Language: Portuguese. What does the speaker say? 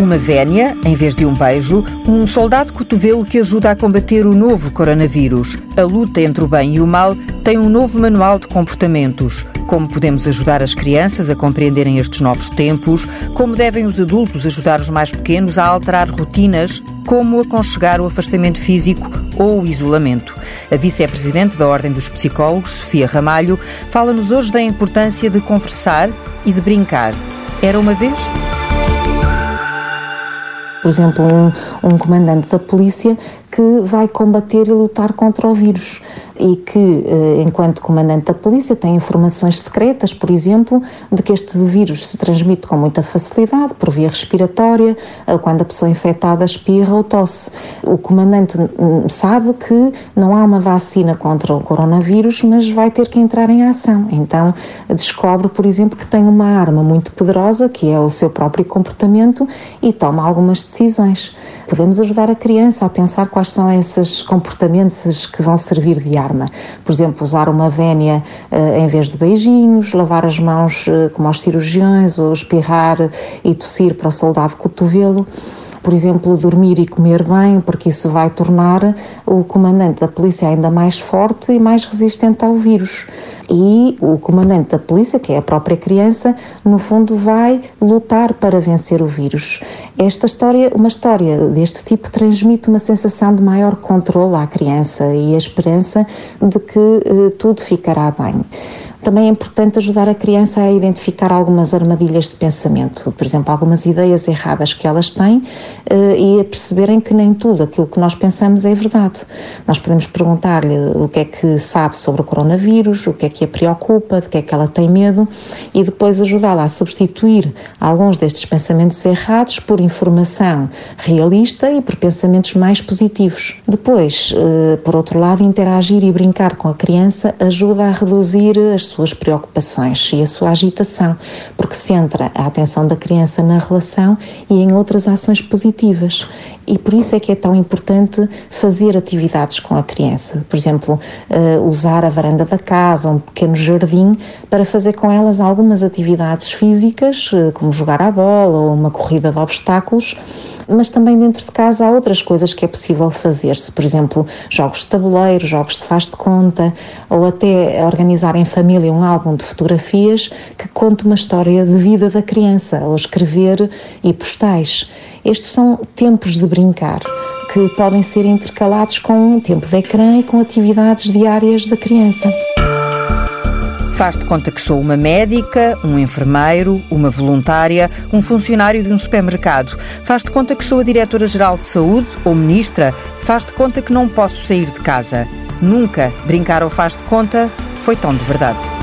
Uma vénia, em vez de um beijo, um soldado cotovelo que ajuda a combater o novo coronavírus. A luta entre o bem e o mal tem um novo manual de comportamentos. Como podemos ajudar as crianças a compreenderem estes novos tempos, como devem os adultos ajudar os mais pequenos a alterar rotinas, como aconchegar o afastamento físico ou o isolamento. A vice-presidente da Ordem dos Psicólogos, Sofia Ramalho, fala-nos hoje da importância de conversar e de brincar. Era uma vez? Por exemplo, um, um comandante da polícia que vai combater e lutar contra o vírus e que, eh, enquanto comandante da polícia, tem informações secretas, por exemplo, de que este vírus se transmite com muita facilidade por via respiratória, eh, quando a pessoa infectada espirra ou tosse. O comandante hum, sabe que não há uma vacina contra o coronavírus, mas vai ter que entrar em ação. Então, descobre, por exemplo, que tem uma arma muito poderosa, que é o seu próprio comportamento, e toma algumas decisões. Podemos ajudar a criança a pensar quais são esses comportamentos que vão servir de arma. Por exemplo, usar uma vénia uh, em vez de beijinhos, lavar as mãos uh, como aos cirurgiões, ou espirrar e tossir para o soldado cotovelo por exemplo, dormir e comer bem, porque isso vai tornar o comandante da polícia ainda mais forte e mais resistente ao vírus. E o comandante da polícia, que é a própria criança, no fundo vai lutar para vencer o vírus. Esta história, uma história deste tipo, transmite uma sensação de maior controle à criança e a esperança de que eh, tudo ficará bem. Também é importante ajudar a criança a identificar algumas armadilhas de pensamento, por exemplo, algumas ideias erradas que elas têm eh, e a perceberem que nem tudo aquilo que nós pensamos é verdade. Nós podemos perguntar-lhe o que é que sabe sobre o coronavírus, o que é que a preocupa, de que é que ela tem medo e depois ajudá-la a substituir alguns destes pensamentos errados por informação realista e por pensamentos mais positivos. Depois, eh, por outro lado, interagir e brincar com a criança ajuda a reduzir as suas preocupações e a sua agitação, porque centra a atenção da criança na relação e em outras ações positivas. E por isso é que é tão importante fazer atividades com a criança. Por exemplo, uh, usar a varanda da casa, um pequeno jardim, para fazer com elas algumas atividades físicas, uh, como jogar à bola ou uma corrida de obstáculos, mas também dentro de casa há outras coisas que é possível fazer-se. Por exemplo, jogos de tabuleiro, jogos de faz de conta, ou até organizar em família família um álbum de fotografias que conte uma história de vida da criança, ou escrever e postais. Estes são tempos de brincar que podem ser intercalados com um tempo de ecrã e com atividades diárias da criança. Faz de conta que sou uma médica, um enfermeiro, uma voluntária, um funcionário de um supermercado. Faz de conta que sou a diretora-geral de saúde ou ministra. Faz de conta que não posso sair de casa. Nunca brincar ou faz de conta foi tão de verdade.